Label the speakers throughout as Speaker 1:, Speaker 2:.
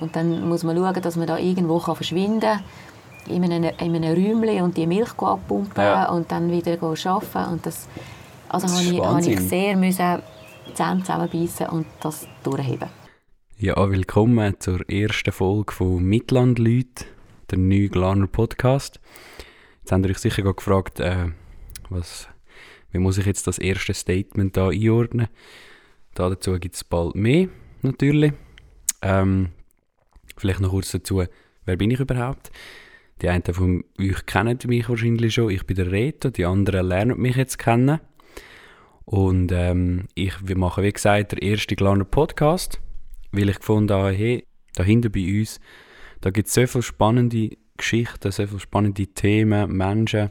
Speaker 1: Und dann muss man schauen, dass man da irgendwo kann verschwinden kann, in einem, in einem Räumchen und die Milch abpumpen
Speaker 2: Ja.
Speaker 1: und dann wieder arbeiten. Und das, also
Speaker 2: Das
Speaker 1: habe ich, habe ich sehr müssen Zähne zusammenbeissen und das durchheben.
Speaker 3: Ja, willkommen zur ersten Folge von Mitlandleute, der neue Glaner Podcast. Jetzt habt ihr euch sicher gefragt, äh, was, wie muss ich jetzt das erste Statement da einordnen? Da dazu gibt es bald mehr, natürlich. Ähm, vielleicht noch kurz dazu, wer bin ich überhaupt? Die einen von euch kennen mich wahrscheinlich schon. Ich bin der Reto, die anderen lernen mich jetzt kennen. Und ähm, ich wir machen, wie gesagt, der erste Glaner Podcast weil ich gefunden habe, hey, dahinter bei uns, da gibt es so viele spannende Geschichten, so viele spannende Themen, Menschen,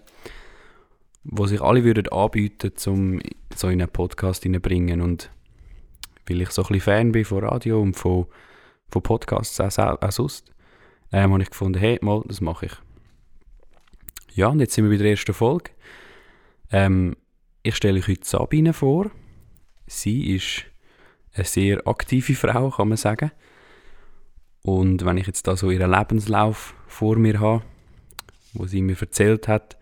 Speaker 3: die sich alle würden anbieten, um so in einen Podcast hineinbringen und weil ich so ein bisschen Fan bin von Radio und von, von Podcasts auch, auch sonst, ähm, habe ich gefunden, hey, mal, das mache ich. Ja, und jetzt sind wir bei der ersten Folge. Ähm, ich stelle euch heute Sabine vor. Sie ist eine sehr aktive Frau, kann man sagen. Und wenn ich jetzt da so ihren Lebenslauf vor mir habe, wo sie mir erzählt hat,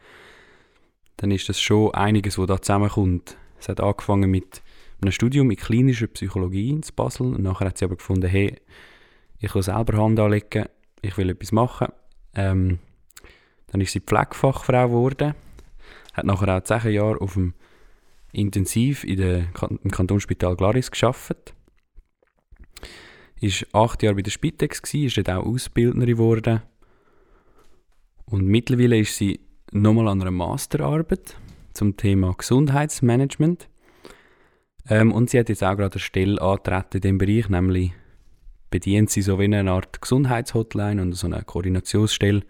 Speaker 3: dann ist das schon einiges, was da zusammenkommt. Es hat angefangen mit einem Studium in klinischer Psychologie in Basel und nachher hat sie aber gefunden, hey, ich will selber Hand anlegen, ich will etwas machen. Ähm, dann ist sie Pflegefachfrau geworden, hat nachher auch zehn Jahre auf dem intensiv in der, im Kantonsspital Glaris geschafft. Ist acht Jahre bei der Spitex gsi, ist dort auch Ausbildnerin geworden. Und mittlerweile ist sie nochmal an einer Masterarbeit zum Thema Gesundheitsmanagement. Ähm, und sie hat jetzt auch gerade eine Stelle angetreten in diesem Bereich, nämlich bedient sie so wie eine Art Gesundheitshotline und so eine Koordinationsstelle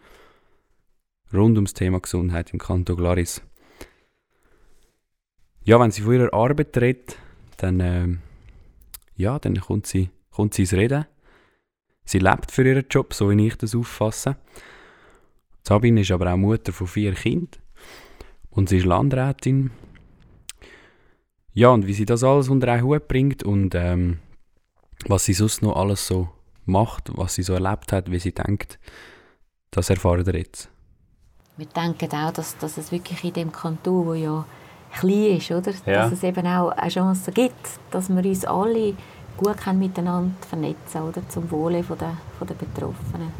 Speaker 3: rund ums Thema Gesundheit im Kanton Glaris. Ja, wenn sie von ihrer Arbeit redet, dann, ähm, ja, dann kommt sie, kommt sie ins Reden. Sie lebt für ihren Job, so wie ich das auffasse. Sabine ist aber auch Mutter von vier Kindern und sie ist Landrätin. Ja, und wie sie das alles unter einen Hut bringt und ähm, was sie sonst noch alles so macht, was sie so erlebt hat, wie sie denkt, das erfahren wir jetzt.
Speaker 1: Wir denken auch, dass, dass es wirklich in dem Kanton, wo ja klein ist, oder?
Speaker 2: Ja.
Speaker 1: dass es eben auch eine Chance gibt, dass wir uns alle gut können miteinander vernetzen oder? zum Wohle von der, von der Betroffenen.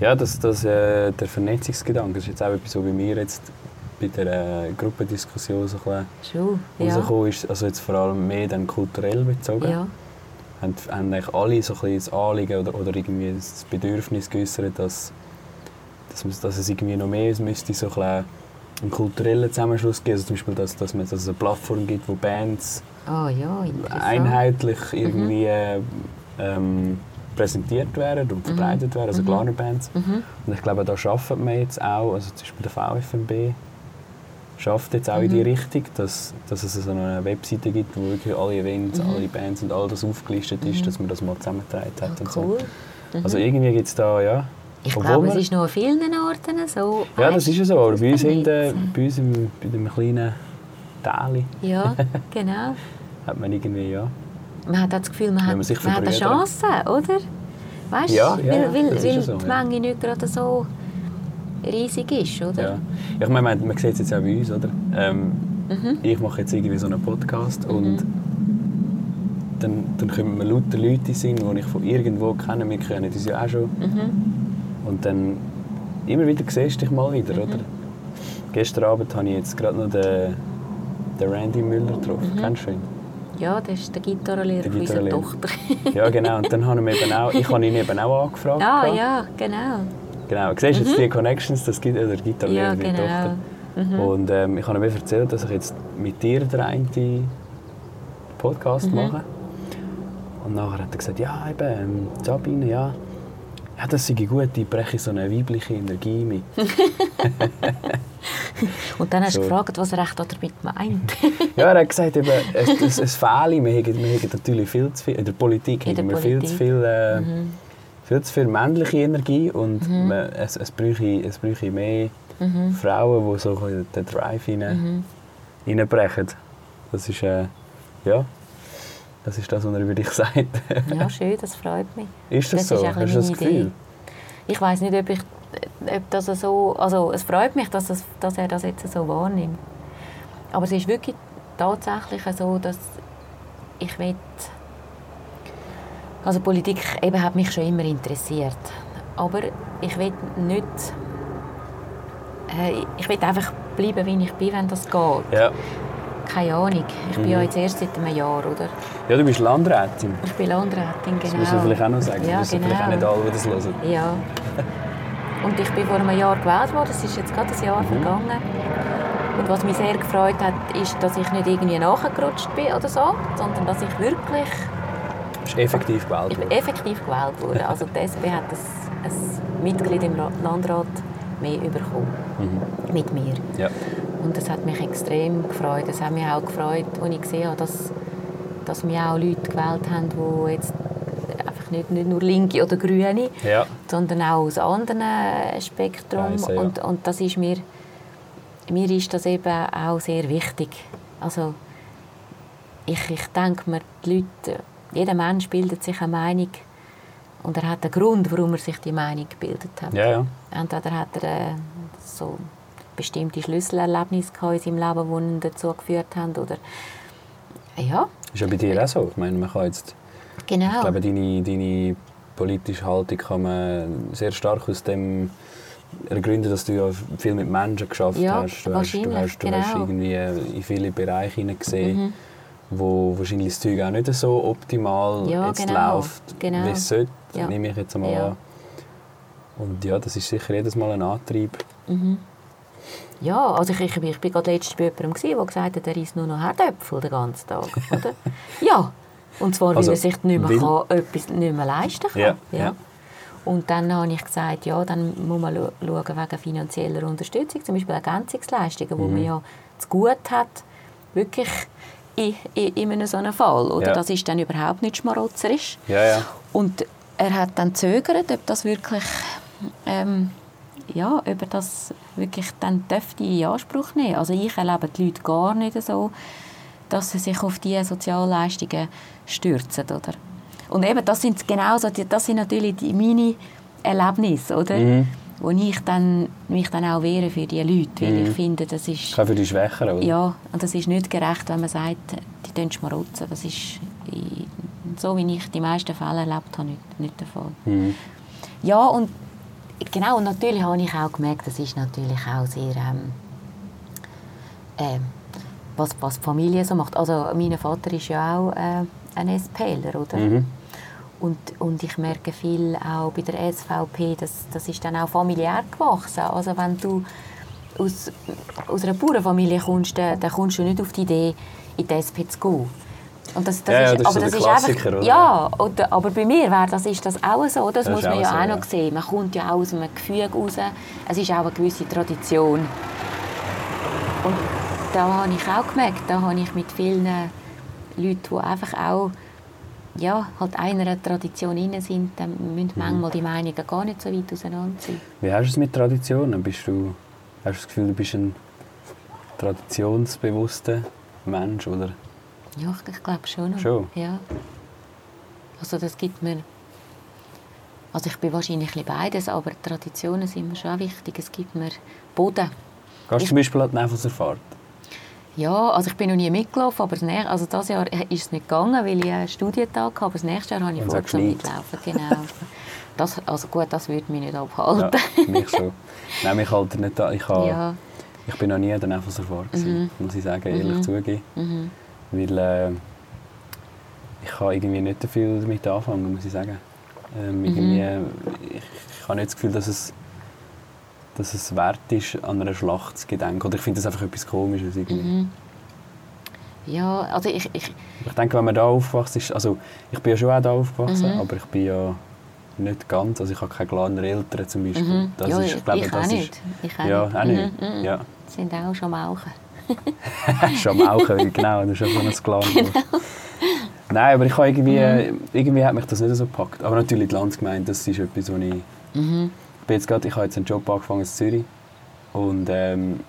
Speaker 2: Ja, das, das, äh, der Vernetzungsgedanke das ist jetzt auch etwas, so wie mir jetzt bei der äh, Gruppendiskussion so ein
Speaker 1: Schon,
Speaker 2: bisschen
Speaker 1: ja.
Speaker 2: rausgekommen ist. Also jetzt vor allem mehr dann kulturell bezogen.
Speaker 1: ja.
Speaker 2: Haben, haben eigentlich alle so ein bisschen das Anliegen oder, oder irgendwie das Bedürfnis geäußert, dass, dass, dass es irgendwie noch mehr müsste, so ein einen kulturellen Zusammenschluss geben. Also zum Beispiel, dass, dass, man, dass es eine Plattform gibt, wo Bands
Speaker 1: Ah ja,
Speaker 2: einheitlich irgendwie äh, ähm, präsentiert werden und verbreitet werden, also Glaner Bands.
Speaker 1: Mhm.
Speaker 2: Und ich glaube, da arbeitet man jetzt auch, also zum Beispiel der VFMB schafft jetzt auch in die Richtung, dass, dass es so eine Webseite gibt, wo wirklich alle Events, alle Bands und all das aufgelistet ist, dass man das mal zusammengetragen hat.
Speaker 1: Ah,
Speaker 2: und
Speaker 1: cool.
Speaker 2: so. Also irgendwie gibt es da, ja...
Speaker 1: Ich
Speaker 2: obwohl
Speaker 1: glaube, es ist noch an vielen Orten so.
Speaker 2: Ja, das ist ja so, aber bei uns, in der, bei uns im, bei dem kleinen Tali
Speaker 1: Ja, genau.
Speaker 2: hat man irgendwie, ja...
Speaker 1: Man hat das Gefühl, man, hat,
Speaker 2: man
Speaker 1: hat eine. Chance, oder? Weißt du,
Speaker 2: Ja, ja, ja,
Speaker 1: weil, weil, weil
Speaker 2: ja so,
Speaker 1: die
Speaker 2: ja.
Speaker 1: Menge nicht gerade so riesig ist, oder?
Speaker 2: Ja. Ich meine, man, man sieht es jetzt auch bei uns, oder? Ähm,
Speaker 1: Mhm.
Speaker 2: Ich mache jetzt irgendwie so einen Podcast und dann, dann kommen mir lauter Leute in den Sinn, die ich von irgendwo kenne. Wir kennen uns ja auch schon.
Speaker 1: Mhm.
Speaker 2: Und dann immer wieder siehst du dich mal wieder,
Speaker 1: Mhm.
Speaker 2: oder? Gestern Abend habe ich jetzt gerade noch den, den Randy Müller getroffen.
Speaker 1: Mhm.
Speaker 2: Kennst du ihn?
Speaker 1: Ja, das ist der Gitarrenlehrer von unserer. Tochter.
Speaker 2: Ja, genau. Und dann haben wir eben auch, ich habe ihn eben auch angefragt.
Speaker 1: ah,
Speaker 2: gehabt.
Speaker 1: ja, genau.
Speaker 2: Genau. Siehst jetzt die Connections, das gibt der Gitarrenlehrer,
Speaker 1: Ja,
Speaker 2: die
Speaker 1: genau.
Speaker 2: Tochter. Und ähm, ich habe ihm erzählt, dass ich jetzt mit dir den einen Podcast mache. Und nachher hat er gesagt, ja, eben, ähm, Sabine, ja, ja, das sei gut, ich breche so eine weibliche Energie mit.
Speaker 1: Und dann hast du
Speaker 2: So.
Speaker 1: gefragt, was er echt damit meint.
Speaker 2: ja, er hat gesagt, eben, es, es, es fehle, wir haben, wir haben natürlich viel zu viel, in der Politik
Speaker 1: In der
Speaker 2: haben wir viel zu
Speaker 1: Politik.
Speaker 2: viel, äh, viel zu viel männliche Energie und man, es, es, bräuche, es bräuche mehr Frauen, die so den Drive rein, reinbrechen. Das ist, äh, ja, Das ist das, was er über dich sagt.
Speaker 1: Ja, schön, das freut mich.
Speaker 2: ist das,
Speaker 1: Das
Speaker 2: so?
Speaker 1: ist
Speaker 2: Hast du das Gefühl?
Speaker 1: Ich weiß nicht, ob, ich, ob das so... Also es freut mich, dass, es, dass er das jetzt so wahrnimmt. Aber es ist wirklich tatsächlich so, dass ich will... Also Politik eben hat mich schon immer interessiert. Aber ich will nicht... Äh, ich will einfach bleiben, wie ich bin, wenn das geht.
Speaker 2: Ja.
Speaker 1: Keine Ahnung. Ich bin
Speaker 2: Mhm.
Speaker 1: ja jetzt erst seit einem Jahr, oder?
Speaker 2: ja, du bist Landrätin.
Speaker 1: Ich bin Landrätin,
Speaker 2: Das
Speaker 1: genau.
Speaker 2: muss man vielleicht auch noch sagen.
Speaker 1: Ja,
Speaker 2: das
Speaker 1: genau.
Speaker 2: vielleicht auch nicht alle, die das hören.
Speaker 1: Ja. Und ich bin vor einem Jahr gewählt worden. Es ist jetzt gerade ein Jahr
Speaker 2: Mhm.
Speaker 1: vergangen. Und was mich sehr gefreut hat, ist, dass ich nicht irgendwie nachgerutscht bin oder so, sondern dass ich wirklich,
Speaker 2: bist effektiv gewählt
Speaker 1: ich bin
Speaker 2: worden.
Speaker 1: effektiv gewählt wurde. Also die SP hat ein, ein Mitglied im Ra- Landrat mehr bekommen
Speaker 2: Mhm.
Speaker 1: mit mir.
Speaker 2: Ja.
Speaker 1: Und das hat mich extrem gefreut. Es hat mich auch gefreut, als ich gesehen habe, dass, dass mich auch Leute gewählt haben, die jetzt einfach nicht, nicht nur Linke oder Grüne,
Speaker 2: Ja.
Speaker 1: sondern auch aus anderen Spektrum.
Speaker 2: Weise, ja.
Speaker 1: und, und das ist mir, mir ist das eben auch sehr wichtig. Also ich, ich denke mir, die Leute, jeder Mensch bildet sich eine Meinung und er hat einen Grund, warum er sich die Meinung gebildet hat.
Speaker 2: Ja, ja.
Speaker 1: Entweder hat er äh, so bestimmte Schlüsselerlebnisse in seinem Leben, die ihn dazu geführt haben. Oder, ja,
Speaker 2: Ist ja bei dir auch so. Ich meine, man kann jetzt,
Speaker 1: genau.
Speaker 2: ich glaube, deine, deine politische Haltung kann man sehr stark aus dem ergründen, dass du ja viel mit Menschen geschafft
Speaker 1: Ja,
Speaker 2: hast. Du hast, du hast, du hast
Speaker 1: genau.
Speaker 2: irgendwie in viele Bereiche hineingesehen,
Speaker 1: Mhm.
Speaker 2: Wo wahrscheinlich das Zeug auch nicht so optimal
Speaker 1: Ja,
Speaker 2: jetzt
Speaker 1: genau,
Speaker 2: läuft,
Speaker 1: genau.
Speaker 2: wie es sollte,
Speaker 1: Ja.
Speaker 2: nehme ich jetzt einmal
Speaker 1: Ja.
Speaker 2: an. Und ja, das ist sicher jedes Mal ein Antrieb.
Speaker 1: Mhm. Ja, also ich, ich, ich bin gerade letztens bei jemandem, gewesen, der gesagt hat, er isst nur noch Herdöpfel den ganzen Tag. Oder? ja, und zwar, weil
Speaker 2: Also,
Speaker 1: er sich nicht mehr,
Speaker 2: weil-
Speaker 1: kann, etwas nicht mehr leisten kann.
Speaker 2: Ja, ja.
Speaker 1: Und dann habe ich gesagt, ja, dann muss man schauen wegen finanzieller Unterstützung, zum Beispiel Ergänzungsleistungen,
Speaker 2: Mhm.
Speaker 1: man ja zu gut hat, wirklich in, in, in einem so einem Fall. Oder?
Speaker 2: Ja.
Speaker 1: Das ist dann überhaupt nicht schmarotzerisch.
Speaker 2: Ja, ja.
Speaker 1: Und er hat dann zögert, ob das wirklich, ähm, ja, ob er das wirklich dann dürfte in Anspruch nehmen. Also ich erlebe die Leute gar nicht so, dass sie sich auf diese Sozialleistungen stürzen, oder? Und eben, das sind genau so, das sind natürlich die, meine Erlebnisse, oder?
Speaker 2: Mhm.
Speaker 1: Wo ich dann, mich dann auch wehre für die Leute, weil
Speaker 2: Mhm.
Speaker 1: ich finde, das ist...
Speaker 2: Auch für die Schwächeren, oder?
Speaker 1: Ja, und das ist nicht gerecht, wenn man sagt, die tun schmarotzen. Das ist so, wie ich die meisten Fälle erlebt habe, nicht, nicht der Fall.
Speaker 2: Mhm.
Speaker 1: Ja, und genau, und natürlich habe ich auch gemerkt, das ist natürlich auch sehr, ähm, ähm, was, was die Familie so macht. Also mein Vater ist ja auch äh, ein SPler, oder?
Speaker 2: Mhm.
Speaker 1: Und, und ich merke viel auch bei der SVP, dass das ist dann auch familiär gewachsen. Also wenn du aus, aus einer Bauernfamilie kommst, dann, dann kommst du nicht auf die Idee, in die SP zu gehen. Und das, das
Speaker 2: Ja, ja,
Speaker 1: ist,
Speaker 2: das ist
Speaker 1: aber
Speaker 2: so
Speaker 1: das ist einfach,
Speaker 2: oder?
Speaker 1: Ja, oder, aber bei mir wäre das, ist das auch so. Das,
Speaker 2: Das
Speaker 1: muss
Speaker 2: ist
Speaker 1: man
Speaker 2: auch
Speaker 1: ja
Speaker 2: so,
Speaker 1: auch
Speaker 2: ja.
Speaker 1: noch sehen. Man kommt ja auch aus einem Gefüge raus. Es ist auch eine gewisse Tradition. Und da habe ich auch gemerkt, da habe ich mit vielen Leuten, die einfach auch ja, halt einer Tradition inne sind, dann müssen
Speaker 2: Mhm.
Speaker 1: manchmal die Meinungen gar nicht so weit auseinander sein.
Speaker 2: Wie hast du es mit Traditionen? Bist du, hast du das Gefühl, du bist ein traditionsbewusster Mensch? Oder?
Speaker 1: Ja, ich, glaube schon.
Speaker 2: Schon?
Speaker 1: Ja. Also das gibt mir... Also ich bin wahrscheinlich ein beides, aber Traditionen sind mir schon wichtig. Es gibt mir Boden.
Speaker 2: Gehst du zum Beispiel an die Nevelserfahrt?
Speaker 1: Ja, also ich bin noch nie mitgelaufen, aber das also dieses Jahr ist es nicht gegangen, weil ich einen Studientag habe, aber das nächste Jahr habe ich
Speaker 2: Und es
Speaker 1: vor
Speaker 2: hat
Speaker 1: zum
Speaker 2: geschneit.
Speaker 1: mitlaufen. Genau. Das, also gut, das würde mich nicht
Speaker 2: Ja,
Speaker 1: abhalten.
Speaker 2: mich schon. Nein, mich halt nicht an. Ich, habe,
Speaker 1: Ja.
Speaker 2: ich bin noch nie der Nevelserfahrt, gewesen, muss ich sagen, ehrlich
Speaker 1: Mhm.
Speaker 2: zugeben.
Speaker 1: Mhm.
Speaker 2: Weil äh, ich kann irgendwie nicht so viel damit anfangen, muss ich sagen. Ähm, irgendwie, ich, ich habe nicht das Gefühl, dass es, dass es wert ist, an einer Schlacht zu gedenken. Oder ich finde das einfach etwas Komisches. Irgendwie.
Speaker 1: Mhm. Ja, also ich, ich,
Speaker 2: Ich denke, wenn man da aufgewachsen ist, also ich bin ja schon auch da aufgewachsen,
Speaker 1: Mhm.
Speaker 2: aber ich bin ja nicht ganz, also ich habe keine klaren Eltern zum Beispiel.
Speaker 1: mhm.
Speaker 2: Das
Speaker 1: ja,
Speaker 2: ist,
Speaker 1: ich,
Speaker 2: glaube,
Speaker 1: ich
Speaker 2: das
Speaker 1: auch
Speaker 2: ist,
Speaker 1: nicht. Ich auch
Speaker 2: Ja,
Speaker 1: nicht.
Speaker 2: auch nicht.
Speaker 1: Mhm, mhm.
Speaker 2: Ja.
Speaker 1: Sind auch schon Mauchen.
Speaker 2: schon am Auchen, genau, das ist schon so ein Clan.
Speaker 1: Genau.
Speaker 2: Nein, aber ich habe irgendwie,
Speaker 1: Mhm.
Speaker 2: irgendwie hat mich das nicht so gepackt. Aber natürlich die Landsgemeinde, das ist etwas, wo ich... Bin jetzt grad, ich habe jetzt einen Job angefangen in Zürich und ähm,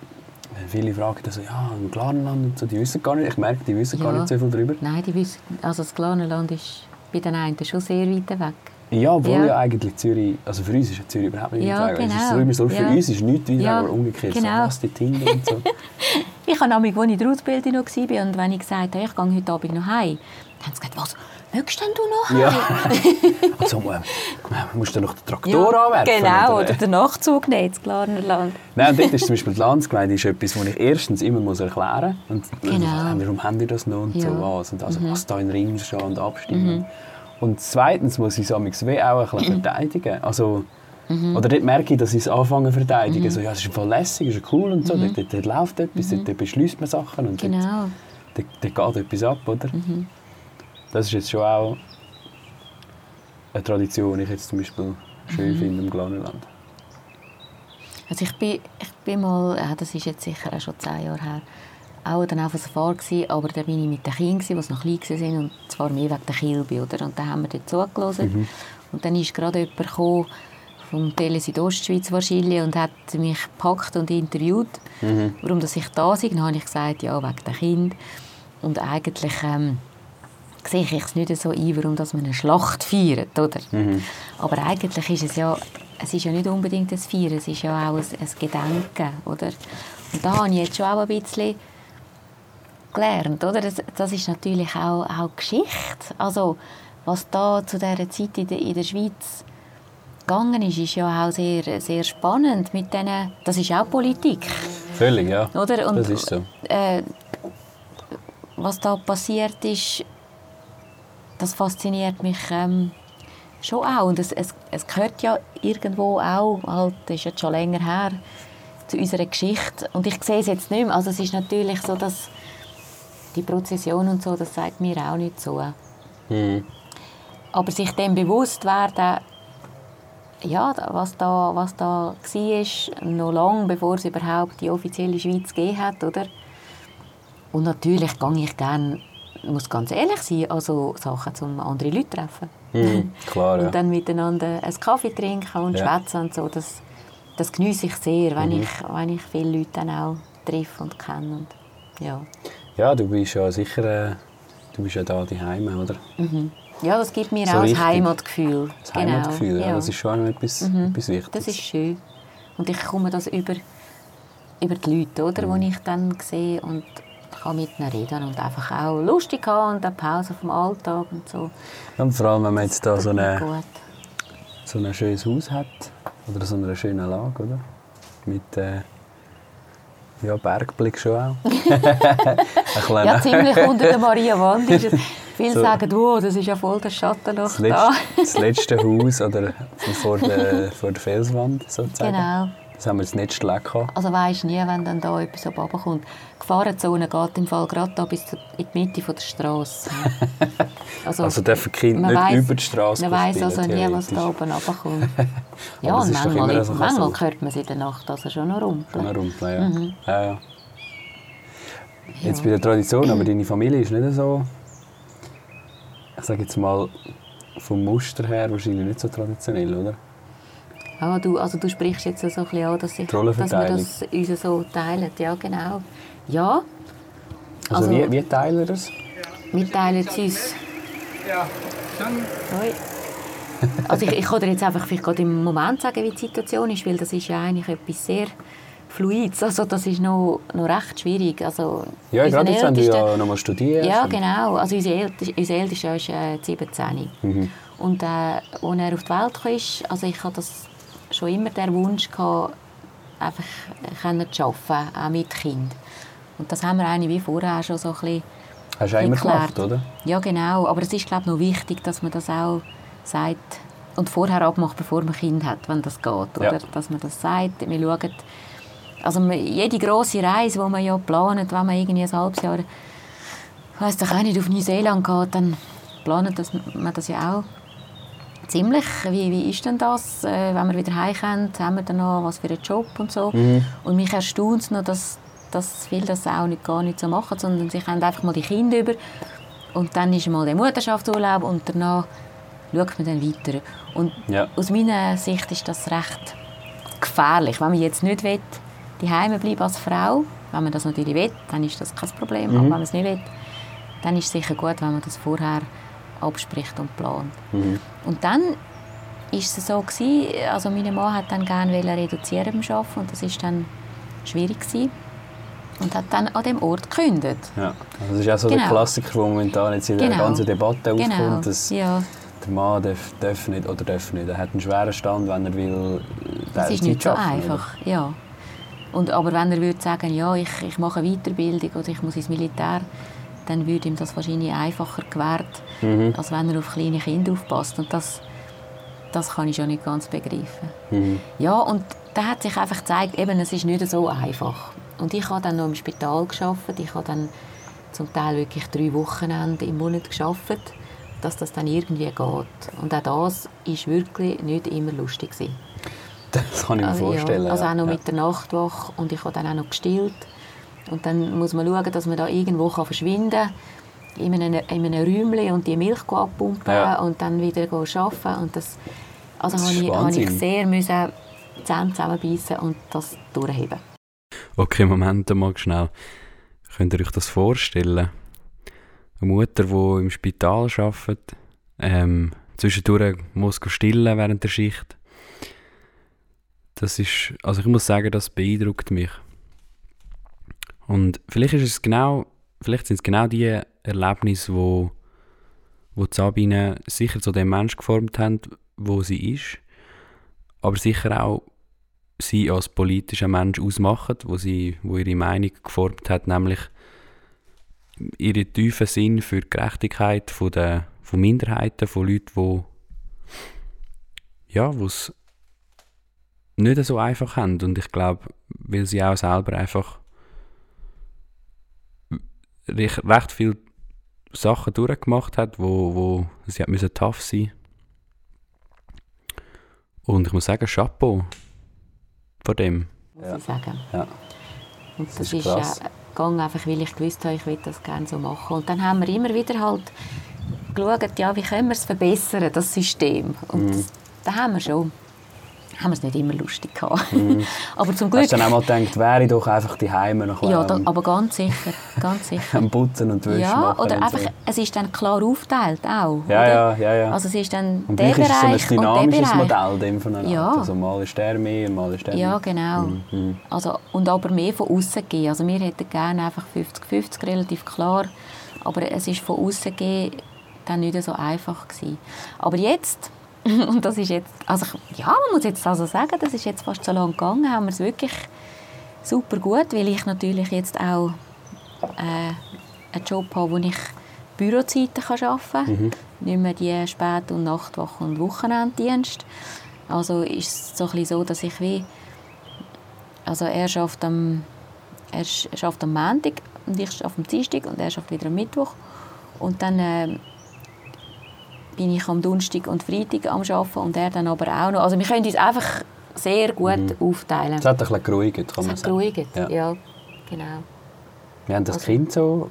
Speaker 2: viele fragen dann so, ja, im Glarnerland und so, die wissen gar nicht, ich merke, die wissen gar
Speaker 1: Ja.
Speaker 2: nicht so viel darüber.
Speaker 1: Nein, die wissen, also das Glarnerland ist bei den einen schon sehr weit weg.
Speaker 2: Ja, obwohl
Speaker 1: Ja.
Speaker 2: ja. eigentlich Zürich, also für uns ist Zürich überhaupt nicht
Speaker 1: Ja,
Speaker 2: weit weg. Es ist
Speaker 1: genau.
Speaker 2: so für
Speaker 1: Ja.
Speaker 2: uns ist nichts weit
Speaker 1: Ja,
Speaker 2: aber umgekehrt,
Speaker 1: genau.
Speaker 2: so was, die Tinder und so.
Speaker 1: Ich habe nämlich, als ich in der Ausbildung noch war und wenn ich gesagt habe, ich gehe heute Abend noch heim, dann haben sie gesagt, was, möchtest denn du noch?
Speaker 2: Ja. also, man, man musst du noch den Traktor anwerfen.
Speaker 1: Genau,
Speaker 2: oder?
Speaker 1: oder den Nachtzug nehmen ins Glarnerland.
Speaker 2: Nein, dort ist zum Beispiel die Landsgemeinde ist etwas, das ich erstens immer muss erklären muss. Und
Speaker 1: Genau.
Speaker 2: äh, warum haben die das noch und so
Speaker 1: Ja. Mhm.
Speaker 2: was. Und also, was da in Ring steht und abstimmen. Und zweitens muss ich es auch ein bisschen verteidigen. Also,
Speaker 1: Mhm.
Speaker 2: Oder dort merke ich, dass ich es anfange zu verteidigen. So, ja, es ist voll lässig, es ist cool und so. Dort, dort, dort läuft etwas, dort, dort beschließt man Sachen und dort,
Speaker 1: Mhm. Genau.
Speaker 2: dort, dort geht etwas ab, oder?
Speaker 1: Mhm.
Speaker 2: Das ist jetzt schon auch eine Tradition, die ich jetzt zum Beispiel schön
Speaker 1: Mhm.
Speaker 2: finde im Glarnerland.
Speaker 1: Also ich bin, ich bin mal, ja, das ist jetzt sicher auch schon zehn Jahre her, auch dann auf Safari gewesen, aber da bin ich mit den Kindern, die noch klein waren, und zwar mehr wegen der Kilbe, oder? Und dann haben wir dort zugelassen. Und dann ist gerade jemand gekommen, vom Tele Südostschweiz wahrscheinlich und hat mich gepackt und interviewt, warum dass ich da sei. Dann habe ich gesagt, ja, wegen der Kind. Und eigentlich ähm, sehe ich es nicht so ein, warum dass man eine Schlacht feiert, oder? Aber eigentlich ist es ja, es ist ja nicht unbedingt ein Feiern, es ist ja auch ein, ein Gedenken, oder? Und da habe ich jetzt schon auch ein bisschen gelernt, oder? Das, das ist natürlich auch, auch Geschichte. Also, was da zu dieser Zeit in der, in der Schweiz gegangen ist, ist ja auch sehr, sehr spannend mit denen, das ist auch Politik,
Speaker 2: Völlig, ja.
Speaker 1: oder? Und,
Speaker 2: das ist so.
Speaker 1: äh, was da passiert ist, das fasziniert mich ähm, schon auch. Und es, es, es gehört ja irgendwo auch, halt, das ist jetzt schon länger her, zu unserer Geschichte. Und ich sehe es jetzt nicht mehr. Also es ist natürlich so, dass die Prozession und so, das sagt mir auch nicht so.
Speaker 2: Mhm.
Speaker 1: Aber sich dem bewusst werden, ja, was da, was da war, noch lange bevor es überhaupt die offizielle Schweiz gegeben hat, oder? Und natürlich gehe ich gerne, muss ganz ehrlich sein, also Sachen zum andere Leute treffen.
Speaker 2: Mhm. Klar, ja.
Speaker 1: Und dann miteinander einen Kaffee trinken und
Speaker 2: Ja.
Speaker 1: schwätzen und so, das, das genieße ich sehr, wenn,
Speaker 2: Mhm.
Speaker 1: ich, wenn ich viele Leute dann auch treffe und kenne. Und, ja.
Speaker 2: Ja, du bist ja sicher, äh, du bist ja da daheim, oder?
Speaker 1: ja, das gibt mir
Speaker 2: So
Speaker 1: auch ein
Speaker 2: richtig.
Speaker 1: Heimatgefühl.
Speaker 2: Das Heimatgefühl, ja.
Speaker 1: ja.
Speaker 2: das ist schon etwas, etwas Wichtiges.
Speaker 1: Das ist schön. Und ich komme das über, über die Leute, oder,
Speaker 2: Mhm.
Speaker 1: die ich dann sehe und kann mit ihnen reden und einfach auch lustig haben und eine Pause vom Alltag und so.
Speaker 2: Und vor allem, wenn man jetzt da so, eine, so ein schönes Haus hat, oder so eine schöne Lage, oder? Mit äh, ja, Bergblick schon auch.
Speaker 1: Ja, ziemlich unter der Mariawand ist es. Viele
Speaker 2: So.
Speaker 1: sagen, wow, das ist ja voll der Schattenloch
Speaker 2: das,
Speaker 1: da.
Speaker 2: letzte, das letzte Haus oder vor der, vor der Felswand sozusagen.
Speaker 1: Genau.
Speaker 2: Das haben wir jetzt nicht schlecht.
Speaker 1: Also weisst nie, wenn dann da etwas oben runterkommt. Die Gefahrenzone geht im Fall gerade da bis in die Mitte von der Straße. Also,
Speaker 2: Also dürfen Kinder nicht
Speaker 1: weiss-
Speaker 2: über die Straße
Speaker 1: Man weiß also nie, was da oben runterkommt. Ja, und manchmal,
Speaker 2: immer so
Speaker 1: manchmal hört man es in der Nacht also schon noch rumpeln.
Speaker 2: Schon rumpeln, ja.
Speaker 1: Mhm.
Speaker 2: ja, ja. Jetzt bei der Tradition, aber deine Familie ist nicht so, ich sage jetzt mal, vom Muster her wahrscheinlich nicht so traditionell, oder?
Speaker 1: Ja, du, also du sprichst jetzt so ein bisschen an, dass, ich, dass wir das uns so teilen. Ja, genau. Ja,
Speaker 2: Also,
Speaker 1: Also-
Speaker 2: wie, wie teilen wir das?
Speaker 1: wir teilen es uns. Hoi. Also ich, ich kann dir jetzt einfach vielleicht gerade im Moment sagen, wie die Situation ist, weil das ist ja eigentlich etwas sehr Fluides. Also das ist noch, noch recht schwierig. Also
Speaker 2: Ja, gerade jetzt, wenn du ja nochmal studierst.
Speaker 1: Ja, genau. Also unser Ältester, unser Ältester ist äh, 17.
Speaker 2: Mhm.
Speaker 1: Und äh, als er auf die Welt kam, ist, also ich hatte das schon immer den Wunsch, gehabt, einfach können zu arbeiten, auch mit Kind. Und das haben wir eigentlich wie vorher schon so ein bisschen
Speaker 2: Hast du auch immer
Speaker 1: geklärt.
Speaker 2: gemacht, oder?
Speaker 1: Ja, genau. Aber es ist, glaube ich, noch wichtig, dass man das auch sagt und vorher abmacht, bevor man Kind hat, wenn das geht. Oder?
Speaker 2: Ja.
Speaker 1: Dass man das sagt. Wir schauen, also jede grosse Reise, die man ja plant, wenn man irgendwie ein halbes Jahr, weiss doch auch nicht, auf Neuseeland geht, dann plant das, man das ja auch ziemlich. Wie, wie ist denn das, äh, wenn wir wieder heimkommen? Haben wir dann noch was für einen Job und so? Und mich erstaunt es noch, dass, dass viele das auch nicht, gar nicht so machen, sondern sie haben einfach mal die Kinder über und dann ist mal der Mutterschaftsurlaub und danach schaut man dann weiter. Und
Speaker 2: Ja.
Speaker 1: aus meiner Sicht ist das recht gefährlich, wenn man jetzt nicht will, die Heime bleiben als Frau Wenn man das natürlich will, dann ist das kein Problem.
Speaker 2: Mhm.
Speaker 1: Aber wenn man es nicht will, dann ist es sicher gut, wenn man das vorher abspricht und plant.
Speaker 2: Mhm.
Speaker 1: Und dann ist es so gewesen, also mein Mann hat dann gerne reduzieren beim Arbeiten und das ist dann schwierig gewesen. und hat dann an dem Ort gekündigt.
Speaker 2: Ja. Also das ist auch so der
Speaker 1: Genau.
Speaker 2: Klassiker, der momentan jetzt in der
Speaker 1: Genau.
Speaker 2: ganzen Debatte
Speaker 1: Genau.
Speaker 2: aufkommt, dass
Speaker 1: Ja,
Speaker 2: der Mann darf, darf nicht oder darf nicht. Er hat einen schweren Stand, wenn er will.
Speaker 1: das ist nicht so einfach. Ja. Und, aber wenn er würde sagen, ja, ich, ich mache eine Weiterbildung oder ich muss ins Militär, dann würde ihm das wahrscheinlich einfacher gewährt,
Speaker 2: Mhm.
Speaker 1: als wenn er auf kleine Kinder aufpasst. Und das, das kann ich schon nicht ganz begreifen.
Speaker 2: Mhm.
Speaker 1: Ja, und da hat sich einfach gezeigt, eben, es ist nicht so einfach. Und ich habe dann noch im Spital geschafft. Ich habe dann zum Teil wirklich drei Wochenende im Monat geschafft, dass das dann irgendwie geht. Und auch das ist wirklich nicht immer lustig gewesen.
Speaker 2: Das kann ich mir
Speaker 1: Also,
Speaker 2: vorstellen.
Speaker 1: Ja, also
Speaker 2: ja.
Speaker 1: auch noch
Speaker 2: ja.
Speaker 1: mit der Nachtwache und ich habe dann auch noch gestillt. Und dann muss man schauen, dass man da irgendwo kann verschwinden kann, in einem, in einem Räumchen und die Milch abpumpen
Speaker 2: Ja.
Speaker 1: und dann wieder arbeiten. Und das, also
Speaker 2: Das
Speaker 1: habe ich, habe ich sehr müssen Zähne zusammenbeissen und das durchheben.
Speaker 3: Okay, Moment mal schnell. Könnt ihr euch das vorstellen? Eine Mutter, die im Spital arbeitet, ähm, zwischendurch muss stillen während der Schicht. Das ist, also ich muss sagen, das beeindruckt mich. Und vielleicht ist es genau, vielleicht sind es genau die Erlebnisse, wo, wo die Sabine sicher zu dem Mensch geformt haben, wo sie ist, aber sicher auch sie als politischer Mensch ausmachen, wo sie, wo ihre Meinung geformt hat, nämlich ihren tiefen Sinn für die Gerechtigkeit von, der, von Minderheiten, von Leuten, wo ja, wo es nicht so einfach haben. Und ich glaube, weil sie auch selber einfach recht viele Sachen durchgemacht hat, wo, wo sie hat müssen tough sein Und ich muss sagen, Chapeau vor dem.
Speaker 1: muss
Speaker 2: Ja.
Speaker 1: ich sagen.
Speaker 2: Ja.
Speaker 1: Und das,
Speaker 2: ist
Speaker 1: ist,
Speaker 2: krass.
Speaker 1: äh, gegangen, einfach weil ich gewusst habe, ich will das gerne so machen. Und dann haben wir immer wieder halt geschaut, ja, wie können wir es verbessern, das System. Und
Speaker 2: Mhm.
Speaker 1: das, da haben wir schon haben wir es nicht immer lustig gehabt. aber zum Glück,
Speaker 2: Mhm. Hast du dann auch mal gedacht, wäre ich doch einfach die Heime noch
Speaker 1: ja, da, aber ganz sicher, ganz sicher.
Speaker 2: am Putzen und Wäsche
Speaker 1: ja, oder einfach,
Speaker 2: so.
Speaker 1: es ist dann klar aufgeteilt auch.
Speaker 2: Ja,
Speaker 1: oder?
Speaker 2: ja, ja, ja.
Speaker 1: Also es ist dann
Speaker 2: und
Speaker 1: der
Speaker 2: gleich ist es so ein
Speaker 1: Bereich
Speaker 2: dynamisches
Speaker 1: Bereich.
Speaker 2: Modell dem voneinander.
Speaker 1: Ja.
Speaker 2: Also mal ist der mehr, mal ist der
Speaker 1: Ja,
Speaker 2: mehr.
Speaker 1: genau.
Speaker 2: Mhm.
Speaker 1: Also, und aber mehr von außen gehen. Also wir hätten gerne einfach 50-50, relativ klar. Aber es ist von außen gehen dann nicht so einfach gewesen. Aber jetzt, und das ist jetzt, also ich- ja, man muss jetzt also sagen, das ist jetzt fast so lange gegangen, haben wir es wirklich super gut, weil ich natürlich jetzt auch äh, einen Job habe, wo ich Bürozeiten kann arbeiten kann. Nicht mehr die Spät- und Nachtwache und Wochenenddienst. Also ist es so, ein so, dass ich wie also er schafft am, er sch- er schafft am Montag und ich schaffe am Dienstag und er schafft wieder am Mittwoch. Und dann äh, bin ich am Donnerstag und Freitag am Arbeiten und er dann aber auch noch. Also wir können uns einfach sehr gut aufteilen.
Speaker 2: Es hat ein bisschen geruhigt, kann
Speaker 1: Es
Speaker 2: man sagen.
Speaker 1: geruhigt,
Speaker 2: Ja.
Speaker 1: ja. genau.
Speaker 2: Wir haben das
Speaker 1: Also-
Speaker 2: Kind so,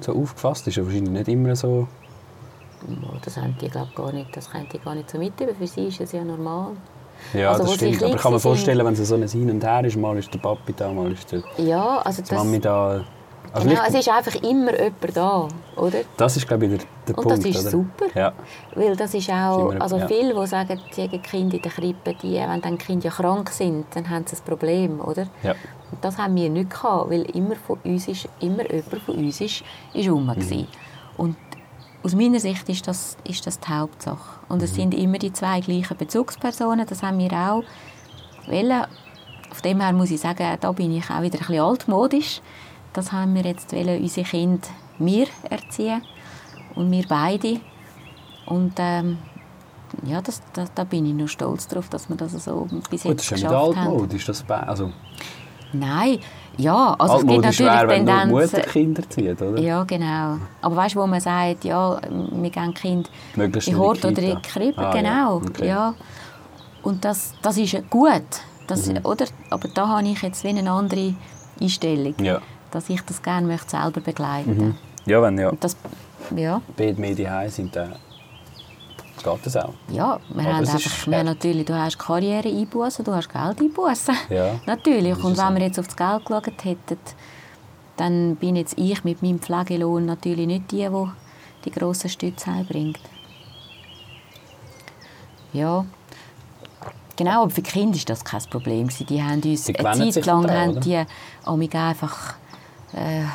Speaker 2: so aufgefasst. Das ist ja wahrscheinlich nicht immer so...
Speaker 1: Oh, Das haben die glaub, gar nicht, das können die gar nicht so mitnehmen. Für sie ist es ja normal.
Speaker 2: Ja,
Speaker 1: Also,
Speaker 2: das stimmt. Aber ich kann mir vorstellen, wenn es so ein Hin und Her ist, mal ist der Papi da, mal ist der,
Speaker 1: Ja, also das,
Speaker 2: Mami da. Also
Speaker 1: genau, es ist einfach immer jemand da, oder?
Speaker 2: das ist, glaube ich, der, der
Speaker 1: Und
Speaker 2: Punkt.
Speaker 1: das ist
Speaker 2: oder?
Speaker 1: super.
Speaker 2: Ja.
Speaker 1: Weil das ist auch, also
Speaker 2: ja.
Speaker 1: viele, die sagen, sie haben Kinder in der Krippe, die, wenn dann Kinder ja krank sind, dann haben sie ein Problem, oder?
Speaker 2: Ja.
Speaker 1: Und das haben wir nicht gehabt, weil immer von uns ist, immer jemand von uns ist, ist rum
Speaker 2: Mhm.
Speaker 1: Und aus meiner Sicht ist das, ist das die Hauptsache. Und
Speaker 2: Mhm.
Speaker 1: es sind immer die zwei gleichen Bezugspersonen, das haben wir auch wollen. Auf dem her muss ich sagen, da bin ich auch wieder ein bisschen altmodisch. Das haben wir jetzt wollen, unsere Kinder mir erziehen und wir beide. Und ähm, ja, das, da, da bin ich noch stolz darauf, dass wir das so bis
Speaker 2: Gut,
Speaker 1: jetzt
Speaker 2: das ist ja nicht
Speaker 1: geschafft
Speaker 2: altmodisch. Das also,
Speaker 1: Nein, ja, also es gibt natürlich
Speaker 2: wäre, wenn nur
Speaker 1: Tendenzen.
Speaker 2: Mutter Kinder zieht, oder?
Speaker 1: Ja, genau. Aber weißt du, wo man sagt, ja, wir geben Kind
Speaker 2: Möglichst
Speaker 1: in Hort oder in die Krippe,
Speaker 2: Ah, ja.
Speaker 1: genau.
Speaker 2: Okay.
Speaker 1: Ja. Und das, das ist gut. Das,
Speaker 2: Mhm.
Speaker 1: oder? Aber da habe ich jetzt wie eine andere Einstellung,
Speaker 2: Ja.
Speaker 1: Dass ich das gerne möchte selber begleiten
Speaker 2: ja, wenn ja
Speaker 1: Und das, ja,
Speaker 2: beide mehr daheim sind, dann geht das auch.
Speaker 1: ja, wir
Speaker 2: Aber
Speaker 1: haben einfach, wir haben natürlich, du hast Karriere einbußen, du hast Geld einbußen.
Speaker 2: Ja,
Speaker 1: Natürlich. Und wenn wir jetzt auf das Geld geschaut hätten, dann bin jetzt ich mit meinem Pflegelohn natürlich nicht die, die die grossen Stütze heimbringt. Ja, genau, aber für die Kinder war das kein Problem. Die haben uns eine Zeit lang haben die amig einfach äh,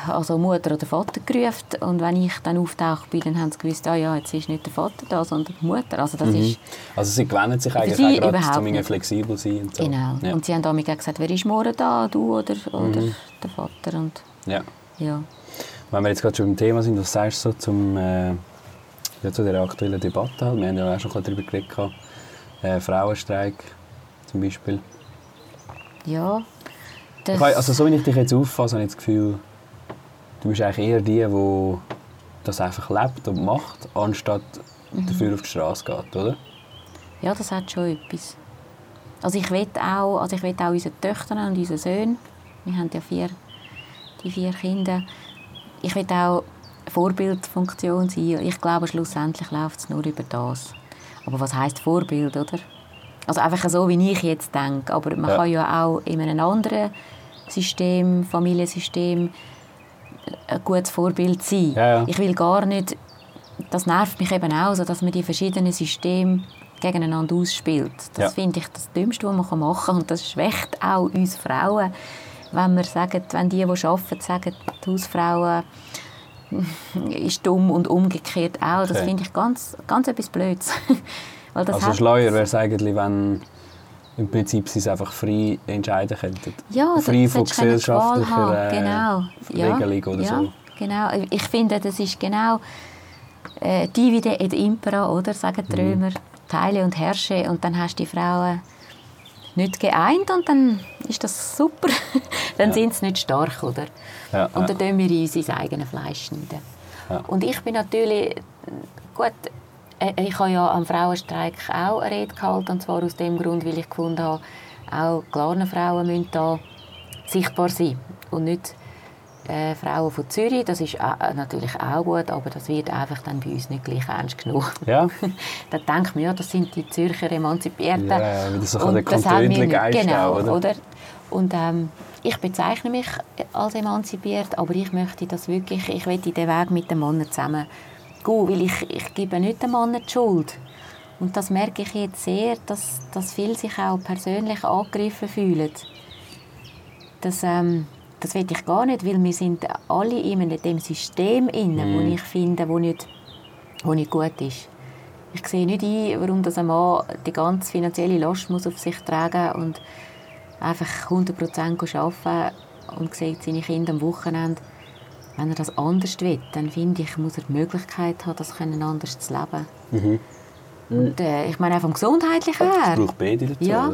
Speaker 1: also Mutter oder Vater gerufen und wenn ich dann auftaucht bin, dann haben sie gewusst, ah ja, jetzt ist nicht der Vater da, sondern die Mutter. Also das ist
Speaker 2: Also sie gewöhnen sich eigentlich auch gerade,
Speaker 1: nicht.
Speaker 2: flexibel zu sein. Und so.
Speaker 1: genau.
Speaker 2: Ja.
Speaker 1: Und sie haben auch gesagt, wer ist morgen da, du oder, oder der Vater und
Speaker 2: ja.
Speaker 1: ja.
Speaker 2: Wenn wir jetzt gerade schon beim Thema sind, was sagst du so zum, äh, ja, zu der aktuellen Debatte? halt? Wir haben ja auch schon darüber geredet. Äh, Frauenstreik zum Beispiel.
Speaker 1: Ja, das,
Speaker 2: Ich Also so wie ich dich jetzt auffasse, habe ich das Gefühl, du bist eigentlich eher die, die das einfach lebt und macht, anstatt
Speaker 1: Mhm.
Speaker 2: dafür auf die Straße geht, oder?
Speaker 1: ja, das hat schon etwas. Also ich will auch, also ich will auch unsere Töchter und unsere Söhne, wir haben ja vier, die vier Kinder, ich will auch Vorbildfunktion sein. Ich glaube, schlussendlich läuft es nur über das. Aber was heißt Vorbild, oder? Also einfach so, wie ich jetzt denke. Aber man
Speaker 2: Ja.
Speaker 1: kann ja auch in einem anderen System, Familiensystem, ein gutes Vorbild sein.
Speaker 2: Ja, ja.
Speaker 1: Ich will gar nicht, das nervt mich eben auch, so, dass man die verschiedenen Systeme gegeneinander ausspielt. Das
Speaker 2: Ja.
Speaker 1: finde ich das Dümmste, was man machen kann. Und das schwächt auch uns Frauen, wenn wir sagen, wenn die, die arbeiten, sagen, die Hausfrauen ist dumm und umgekehrt auch. Das
Speaker 2: Okay.
Speaker 1: finde ich ganz, ganz etwas Blödes. Weil das
Speaker 2: also schleuer wäre es eigentlich, wenn im Prinzip sie es einfach frei entscheiden könnten.
Speaker 1: Ja,
Speaker 2: frei von gesellschaftlicher äh,
Speaker 1: genau. ja,
Speaker 2: Regelung oder
Speaker 1: ja,
Speaker 2: so.
Speaker 1: Genau. Ich finde, das ist genau äh, divide et impera, oder? Sagen
Speaker 2: Mhm.
Speaker 1: die Römer. Teile und herrsche. Und dann hast du die Frauen nicht geeint und dann ist das super. dann
Speaker 2: Ja.
Speaker 1: sind sie nicht stark, oder?
Speaker 2: Ja,
Speaker 1: Und
Speaker 2: ja.
Speaker 1: dann tun wir uns ins eigene Fleisch schneiden.
Speaker 2: Ja.
Speaker 1: Und ich bin natürlich, gut, ich habe ja am Frauenstreik auch eine Rede gehalten, und zwar aus dem Grund, weil ich gefunden habe, auch Glarner Frauen müssen da sichtbar sein und nicht äh, Frauen von Zürich. Das ist äh, natürlich auch gut, aber das wird einfach dann bei uns nicht gleich ernst genommen.
Speaker 2: Ja,
Speaker 1: da denkt man, ja, das sind die Zürcher Emanzipierten.
Speaker 2: Ja, das so ein
Speaker 1: Und das haben wir nicht. Genau,
Speaker 2: oder?
Speaker 1: oder? Und ähm, ich bezeichne mich als emanzipiert, aber ich möchte das wirklich, ich will den Weg mit dem Mann zusammen gehen, weil ich, ich gebe nicht dem Mann die Schuld. Und das merke ich jetzt sehr, dass, dass viele sich auch persönlich angegriffen fühlen. Das, ähm, das will ich gar nicht, weil wir sind alle in dem System inne, wo ich finde, wo nicht, wo nicht gut ist. Ich sehe nicht ein, warum das ein Mann die ganze finanzielle Last muss auf sich tragen und einfach 100% arbeiten und sieht seine Kinder am Wochenende. Wenn er das anders will, dann finde ich, muss er die Möglichkeit haben, das können anders zu leben. Und, äh, ich meine auch vom Gesundheitlichen
Speaker 2: es
Speaker 1: her.
Speaker 2: braucht beide dazu.
Speaker 1: Ja.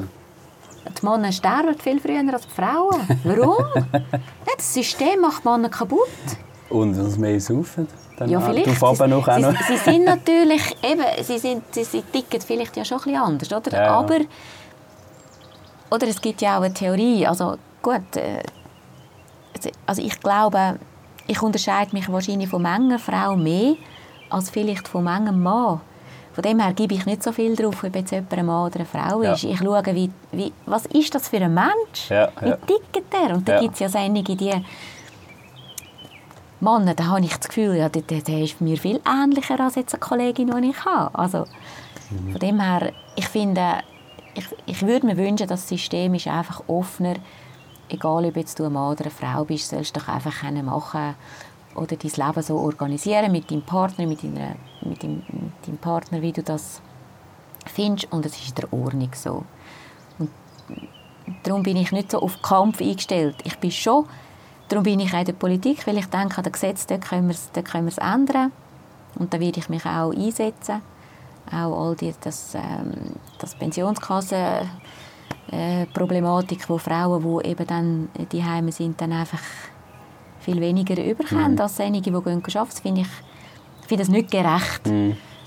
Speaker 1: Die Männer sterben viel früher als die Frauen. Warum? Nicht, das System macht Männer kaputt.
Speaker 2: Und was mehr saufen. Dann
Speaker 1: Ja, vielleicht.
Speaker 2: Auch
Speaker 1: sie,
Speaker 2: noch.
Speaker 1: sie, sie sind natürlich, eben, sie, sind, sie, sie ticken vielleicht ja schon ein bisschen anders, oder?
Speaker 2: Ja, ja.
Speaker 1: Aber, oder es gibt ja auch eine Theorie, also gut, äh, also ich glaube, ich unterscheide mich wahrscheinlich von Mengen Frau mehr, als vielleicht von Mengen Mann. Von dem her gebe ich nicht so viel drauf, ob jetzt jemand ein Mann oder eine Frau
Speaker 2: Ja.
Speaker 1: ist. Ich schaue, wie, wie, was ist das für ein Mensch?
Speaker 2: Ja,
Speaker 1: Wie
Speaker 2: ja.
Speaker 1: tickt der? Und da
Speaker 2: Ja.
Speaker 1: gibt es ja so einige, die Mann, da habe ich das Gefühl, ja, der, der, ist mir viel ähnlicher als jetzt eine Kollegin, die ich habe. Also, von dem her, ich finde, ich, ich würde mir wünschen, das System ist einfach offener. Egal, ob jetzt du ein Mann oder eine Frau bist, sollst du doch einfach können machen oder dein Leben so organisieren mit deinem Partner, mit, deiner, mit, deinem, mit deinem Partner, wie du das findest. Und es ist in der Ordnung so. Und darum bin ich nicht so auf Kampf eingestellt. Ich bin schon, darum bin ich auch in der Politik, weil ich denke, an den Gesetzen dort können wir es, dort können wir es ändern. Und da werde ich mich auch einsetzen. Auch all die, das, ähm, das Pensionskassen äh, Problematik, wo Frauen, die eben dann die Heime sind, dann einfach viel weniger überkommen als einige, die gehen arbeiten. Finde ich, finde das nicht gerecht.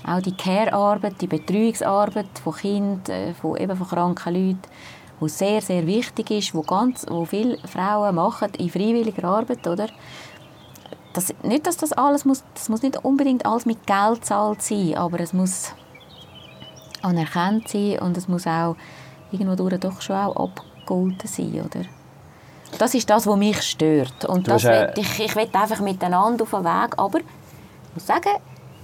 Speaker 1: Auch die Care-Arbeit, die Betreuungsarbeit von Kindern, äh, von, eben von kranken Leuten, die sehr, sehr wichtig ist, wo, ganz, wo viele Frauen machen in freiwilliger Arbeit, oder? Das, nicht, dass das alles muss, das muss nicht unbedingt alles mit Geld zahlt sein, aber es muss anerkannt sein und es muss auch irgendwo durch doch schon auch abgegolten sein, oder? Das ist das, was mich stört. Und
Speaker 2: Du
Speaker 1: das
Speaker 2: äh,
Speaker 1: will ich, ich will einfach miteinander auf den Weg. Aber ich muss sagen,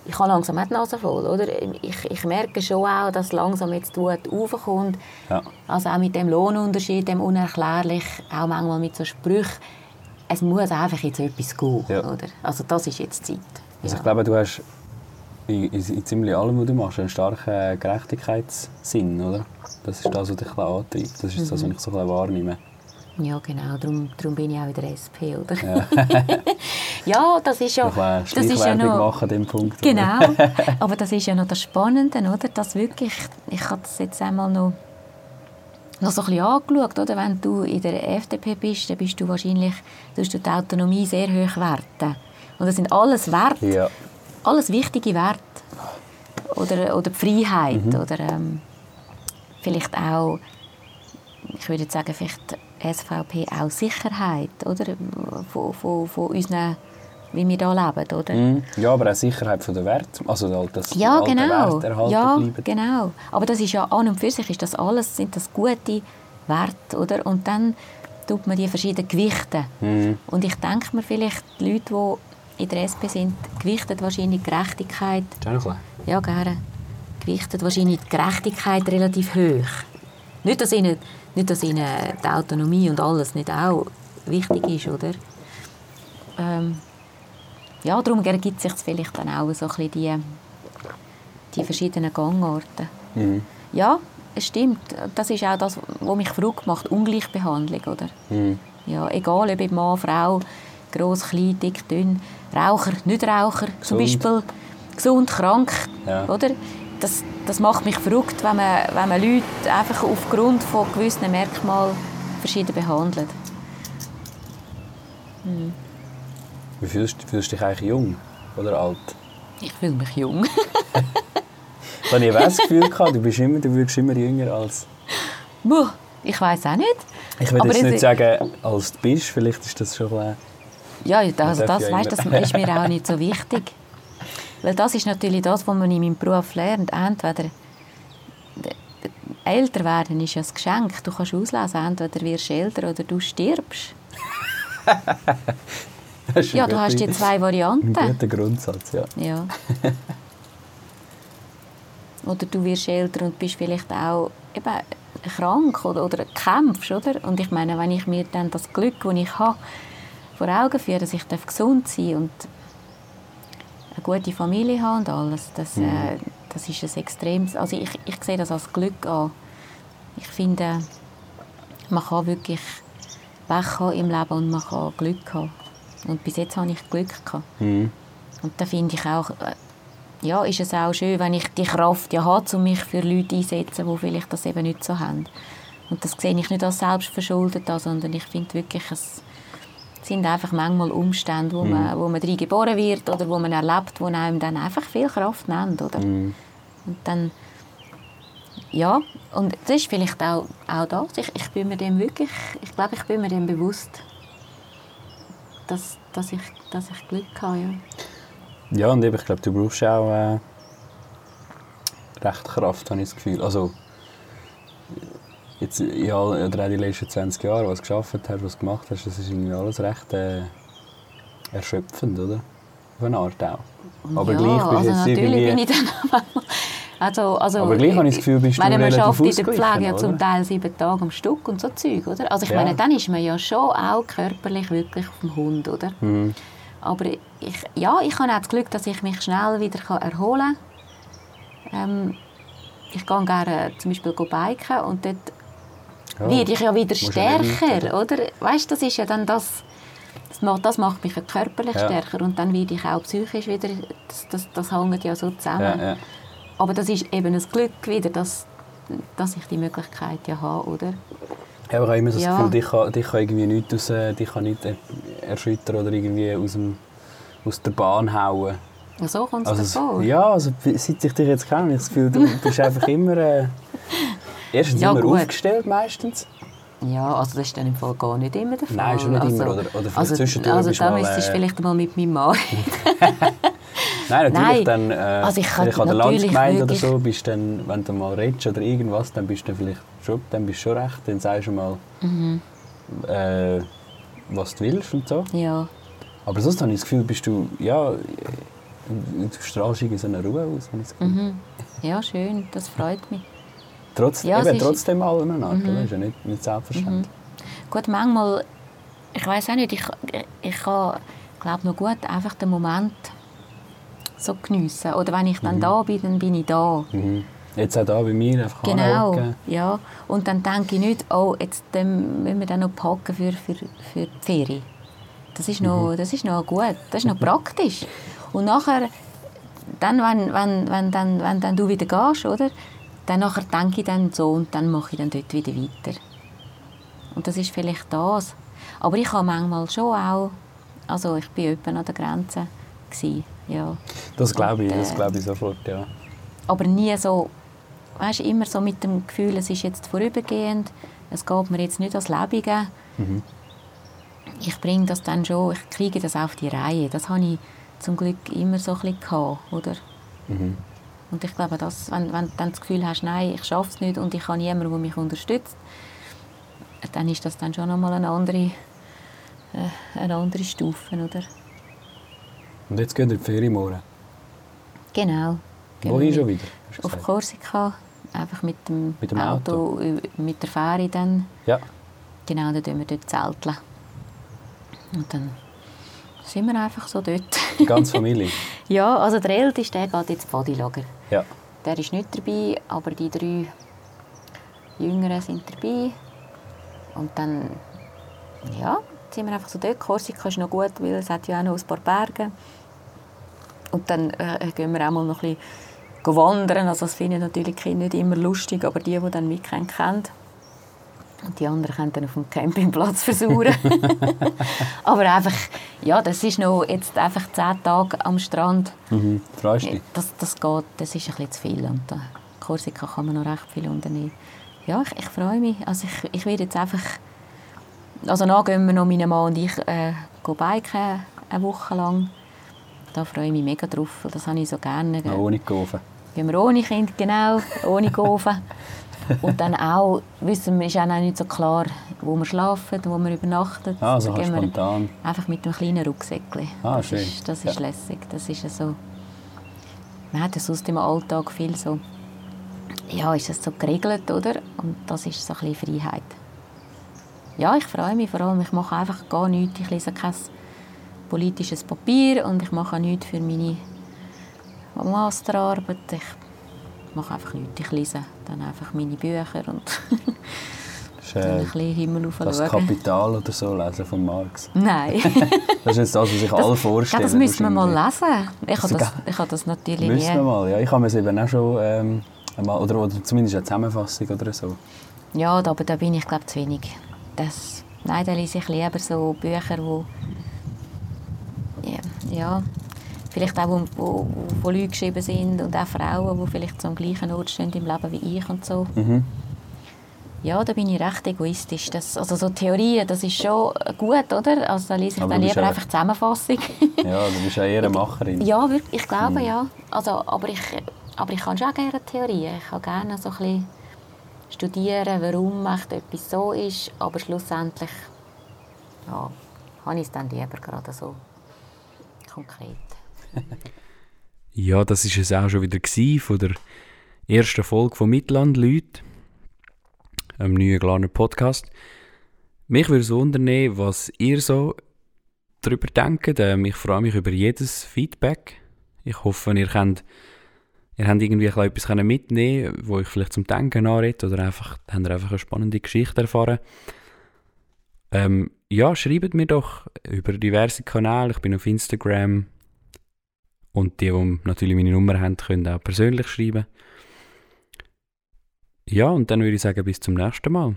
Speaker 1: ich habe langsam auch die Nase voll. Oder? Ich, ich merke schon auch, dass langsam jetzt die Wut raufkommt.
Speaker 2: Ja.
Speaker 1: Also auch mit dem Lohnunterschied, dem unerklärlich, auch manchmal mit so Sprüchen. Es muss einfach jetzt etwas gehen.
Speaker 2: Ja.
Speaker 1: Oder? Also das ist jetzt Zeit.
Speaker 2: Also
Speaker 1: Ja.
Speaker 2: ich glaube, du hast in, in, ziemlich allem, was du machst, einen starken Gerechtigkeitssinn, oder? Das ist das, was dich antreibt. Das ist das, was
Speaker 1: Mhm.
Speaker 2: ich so wahrnehme.
Speaker 1: Ja, genau. Darum, darum bin ich auch in der SP, oder?
Speaker 2: Ja.
Speaker 1: Ja, das ist ja, das ist ja noch...
Speaker 2: machen dem Punkt.
Speaker 1: Genau, aber das ist ja noch das Spannende, oder? Dass wirklich, ich habe das jetzt einmal noch, noch so ein bisschen angeschaut, oder? Wenn du in der FDP bist, dann bist du wahrscheinlich, tust du die Autonomie sehr hoch werten. Und das sind alles Werte,
Speaker 2: Ja.
Speaker 1: Alles wichtige Werte. Oder, oder die Freiheit,
Speaker 2: Mhm.
Speaker 1: oder ähm, vielleicht auch, ich würde jetzt sagen, vielleicht SVP auch Sicherheit, oder? Von, von, von unseren, wie wir hier leben, oder?
Speaker 2: Mhm. ja, aber auch Sicherheit von der Wert. Also halt, dass
Speaker 1: Ja,
Speaker 2: alte
Speaker 1: genau.
Speaker 2: Werte erhalten
Speaker 1: Ja,
Speaker 2: bleiben.
Speaker 1: genau. Aber das ist ja an und für sich ist das alles, sind das gute Werte, oder? Und dann tut man die verschiedenen Gewichte.
Speaker 2: Mhm.
Speaker 1: Und ich denke mir vielleicht, die Leute, die in der SP sind, gewichten wahrscheinlich Gerechtigkeit, ja gerne, gewichten wahrscheinlich die Gerechtigkeit relativ hoch. Nicht, dass ihnen, nicht, dass ihnen die Autonomie und alles nicht auch wichtig ist, oder? Ähm, ja, darum ergibt sich vielleicht dann auch so ein bisschen die, die verschiedenen Gangorte.
Speaker 2: Mhm.
Speaker 1: Ja, es stimmt. Das ist auch das, was mich verrückt macht, Ungleichbehandlung, oder?
Speaker 2: Mhm.
Speaker 1: Ja, egal ob Mann, Frau, gross, klein, dick, dünn, Raucher, nicht Raucher, zum
Speaker 2: Gesund.
Speaker 1: Beispiel gesund, krank,
Speaker 2: Ja.
Speaker 1: oder? Das, das macht mich verrückt, wenn man, wenn man Leute einfach aufgrund von gewissen Merkmalen verschieden behandelt.
Speaker 2: Wie fühlst, fühlst du dich eigentlich jung oder alt?
Speaker 1: Ich fühle mich jung.
Speaker 2: Ich habe nie das Gefühl gehabt, du, bist immer, du wirkst immer jünger als...
Speaker 1: Buh, ich weiß auch nicht.
Speaker 2: Ich will
Speaker 1: Aber
Speaker 2: jetzt nicht sagen, als du bist. Vielleicht ist das schon ein bisschen...
Speaker 1: Ja, also das,
Speaker 2: ja
Speaker 1: weißt, das ist mir auch nicht so wichtig. Weil das ist natürlich das, was man in meinem Beruf lernt. Entweder älter werden ist ja ein Geschenk. Du kannst auslesen, entweder wirst du älter oder du stirbst.
Speaker 2: Ein
Speaker 1: Ja, du hast die zwei
Speaker 2: Ein
Speaker 1: Varianten.
Speaker 2: guter Grundsatz, ja.
Speaker 1: Ja. Oder du wirst älter und bist vielleicht auch eben krank oder, oder kämpfst, oder? Und ich meine, wenn ich mir dann das Glück, das ich habe, vor Augen führe, dass ich darf gesund sein und eine gute Familie habe und alles, das, äh, das ist ein extremes... Also ich, ich sehe das als Glück an. Ich finde, man kann wirklich Pech haben im Leben und man kann Glück haben. Und bis jetzt habe ich Glück gehabt.
Speaker 2: Mhm.
Speaker 1: Und da finde ich auch, äh, ja, ist es auch schön, wenn ich die Kraft ja habe, um mich für Leute einzusetzen, die vielleicht das eben nicht so haben. Und das sehe ich nicht als selbstverschuldet an, sondern ich finde wirklich, es sind einfach manchmal Umstände, wo, man, wo man drin geboren wird oder wo man erlebt, wo einem dann einfach viel Kraft nehmen, oder?
Speaker 2: Mhm.
Speaker 1: Und dann, ja, und das ist vielleicht auch, auch das. Ich, ich bin mir dem wirklich, ich glaube, ich bin mir dem bewusst, dass, dass, ich, dass ich Glück habe, ja.
Speaker 2: Ja, und eben, ich glaube, du brauchst auch äh, recht Kraft, habe ich das Gefühl. Also, jetzt in all, oder auch die letzten 20 Jahre, was du geschafft hast, was du gemacht hast, das ist irgendwie alles recht äh, erschöpfend, oder? Auf eine Art auch. Aber
Speaker 1: ja,
Speaker 2: gleich bist du
Speaker 1: also
Speaker 2: jetzt
Speaker 1: natürlich bin ich dann also, also,
Speaker 2: Aber gleich habe ich das Gefühl, bist du
Speaker 1: meine, man
Speaker 2: relativ
Speaker 1: schafft in der Pflege ja zum? Teil sieben Tage am Stück und so Zeug, oder? Also ich
Speaker 2: Ja.
Speaker 1: meine, dann ist man ja schon auch körperlich wirklich auf dem Hund, oder?
Speaker 2: Mhm.
Speaker 1: Aber ich, ja, ich habe auch das Glück, dass ich mich schnell wieder erholen kann. Ähm, ich gehe gerne zum Beispiel biken und dort
Speaker 2: Ja,
Speaker 1: werde ich ja wieder stärker, oder? Weißt, das ist ja dann das, das macht, mich körperlich
Speaker 2: Ja.
Speaker 1: stärker und dann werde ich auch psychisch wieder, das, das, das hängt ja so zusammen.
Speaker 2: Ja.
Speaker 1: Aber das ist eben ein Glück wieder, dass, dass ich die Möglichkeit ja habe, oder?
Speaker 2: Ja, aber ich habe immer so das. Gefühl, dich kann, dich kann irgendwie nichts aus, äh, dich kann nicht erschüttern oder irgendwie aus, dem, aus der Bahn hauen.
Speaker 1: Ja, so kommt es
Speaker 2: Also,
Speaker 1: vor.
Speaker 2: ja, also seit ich dich jetzt kenne, ich das Gefühl, du bist einfach immer... Äh, erstens
Speaker 1: Ja,
Speaker 2: immer
Speaker 1: gut.
Speaker 2: aufgestellt meistens.
Speaker 1: Ja, also das ist dann im Fall gar nicht immer der Fall.
Speaker 2: Nein, schon nicht
Speaker 1: also,
Speaker 2: immer, oder- oder vielleicht
Speaker 1: also,
Speaker 2: zwischendurch
Speaker 1: Also da müsstest du
Speaker 2: äh,
Speaker 1: vielleicht mal mit meinem Mann
Speaker 2: Nein, natürlich
Speaker 1: Nein.
Speaker 2: dann... Äh,
Speaker 1: Also ich
Speaker 2: vielleicht an der
Speaker 1: natürlich
Speaker 2: Landsgemeinde oder so, bist dann, wenn du mal redest oder irgendwas, dann bist du vielleicht schon, dann bist schon recht, dann sagst du mal...
Speaker 1: Mhm.
Speaker 2: äh, was du willst und so.
Speaker 1: Ja.
Speaker 2: Aber sonst habe ich das Gefühl, bist du, ja, du strahlst irgendwie so eine Ruhe aus.
Speaker 1: Mhm. Ja, schön, das freut mich.
Speaker 2: Trotz,
Speaker 1: Ja,
Speaker 2: eben, trotzdem allem eine Art, oder? ist ja nicht, nicht selbstverständlich.
Speaker 1: Gut, manchmal, ich weiß auch nicht, ich, ich kann, glaube noch gut einfach den Moment so geniessen. Oder wenn ich dann da bin, dann bin ich da.
Speaker 2: Mhm. Jetzt auch da bei mir einfach
Speaker 1: Genau, ja. Und dann denke ich nicht, oh, jetzt ähm, müssen wir dann noch packen für, für, für die Ferien. Das ist, noch, das ist noch gut, das ist noch praktisch. Und nachher, dann, wenn, wenn, wenn, dann, wenn dann du wieder gehst, oder? Dann nachher denke ich dann so und dann mache ich dann dort wieder weiter. Und das ist vielleicht das. Aber ich habe manchmal schon auch, also ich bin etwa an der Grenze gewesen, ja.
Speaker 2: Das glaube ich,
Speaker 1: Und,
Speaker 2: das
Speaker 1: äh,
Speaker 2: glaube ich sofort, ja.
Speaker 1: aber nie so, weißt du, immer so mit dem Gefühl, es ist jetzt vorübergehend, es geht mir jetzt nicht ans Lebige.
Speaker 2: Mhm.
Speaker 1: Ich bringe das dann schon, ich kriege das auf die Reihe. Das habe ich zum Glück immer so ein bisschen gehabt, oder?
Speaker 2: Mhm.
Speaker 1: Und ich glaube, dass, wenn, wenn du dann das Gefühl hast, nein, ich schaffe es nicht und ich habe niemanden, der mich unterstützt, dann ist das dann schon nochmal eine andere, äh, eine andere Stufe, oder?
Speaker 2: Und jetzt geht ihr in die Ferien morgen.
Speaker 1: Genau. Gehen
Speaker 2: Wohin
Speaker 1: wir
Speaker 2: schon wieder?
Speaker 1: Auf? Korsika, einfach mit dem,
Speaker 2: Mit dem
Speaker 1: Auto, ü- mit der Fähre dann.
Speaker 2: Ja.
Speaker 1: Genau, dann tun wir dort zelteln. Und dann sind wir einfach so dort.
Speaker 2: Die ganze Familie.
Speaker 1: ja, also der Älteste, der geht jetzt Bodylager.
Speaker 2: Ja.
Speaker 1: Der ist nicht dabei, aber die drei Jüngeren sind dabei. Und dann, ja, sind wir einfach so dort. Korsika ist noch gut, weil es hat ja auch noch ein paar Berge. Und dann äh, gehen wir auch mal noch ein bisschen wandern. Also das finden natürlich die Kinder nicht immer lustig, aber die, die dann mitkommen, kennen. Und die anderen können dann auf dem Campingplatz versuchen. aber einfach, ja, das ist noch jetzt einfach zehn Tage am Strand.
Speaker 2: Mhm. Freust du dich?
Speaker 1: Das, das geht, das ist ein bisschen zu viel. Und da Korsika kann man noch recht viel unternehmen. Ja, ich, ich freue mich. Also ich, ich werde jetzt einfach... Also dann gehen wir noch, meine Mann und ich, äh, biken, eine Woche lang. Da freue ich mich mega drauf, das habe ich so gerne.
Speaker 2: Noch ohne Kurve.
Speaker 1: Gehen wir ohne Kind, genau, ohne Gofen. Und dann auch, wissen wir, ist auch nicht so klar, wo wir schlafen, wo wir übernachten.
Speaker 2: Ah, so
Speaker 1: Da
Speaker 2: kannst
Speaker 1: gehen
Speaker 2: spontan.
Speaker 1: Einfach mit einem kleinen Rucksäckchen.
Speaker 2: Ah,
Speaker 1: das
Speaker 2: schön.
Speaker 1: Ist, das ist
Speaker 2: Ja.
Speaker 1: lässig. Das ist so... Man hat ja sonst im Alltag viel so... Ja, ist das so geregelt, oder? Und das ist so ein bisschen Freiheit. Ja, ich freue mich vor allem. Ich mache einfach gar nichts. Ich lese kein politisches Papier und ich mache auch nichts für meine Masterarbeit. Ich mache einfach nichts. Ich lese dann einfach meine Bücher und dann ein bisschen Himmel
Speaker 2: das. Kapital oder so lesen von Marx.
Speaker 1: Nein.
Speaker 2: Das ist jetzt das, was sich alle vorstellen.
Speaker 1: das müssen wir mal lesen. Ich habe das, ich habe das natürlich
Speaker 2: Müssen wir
Speaker 1: nie.
Speaker 2: mal, ja. Ich habe es eben auch schon ähm, einmal, oder, oder zumindest eine Zusammenfassung oder so.
Speaker 1: Ja, aber da bin ich glaube zu wenig. Das, nein, da lese ich lieber so Bücher, wo ja, ja vielleicht auch wo, wo, wo Leute geschrieben sind und auch Frauen, die vielleicht so am gleichen Ort stehen im Leben wie ich und so.
Speaker 2: Mhm.
Speaker 1: Ja, da bin ich recht egoistisch. Das, also so Theorien, das ist schon gut, oder? Also da lese ich
Speaker 2: Aber
Speaker 1: dann lieber einfach Zusammenfassung.
Speaker 2: Ja, du bist ja eher eine Macherin.
Speaker 1: Ja, wirklich, ich glaube ja. Also, aber, ich, aber ich kann schon gerne Theorien. Ich kann gerne so ein bisschen studieren, warum etwas so ist. Aber schlussendlich ja, habe ich es dann lieber gerade so konkret.
Speaker 3: Ja, das ist es auch schon wieder von der ersten Folge von Mitland Leute, einem neuen Glarner Podcast. Mich würde es wundern, was ihr so darüber denkt. Ähm, ich freue mich über jedes Feedback. Ich hoffe, ihr könnt, ihr habt irgendwie etwas mitnehmen, wo ich vielleicht zum Denken anrede oder einfach, habt ihr einfach eine spannende Geschichte erfahren. Ähm, ja, schreibt mir doch über diverse Kanäle. Ich bin auf Instagram, und die, die natürlich meine Nummer haben, können auch persönlich schreiben. Ja, und dann würde ich sagen, bis zum nächsten Mal.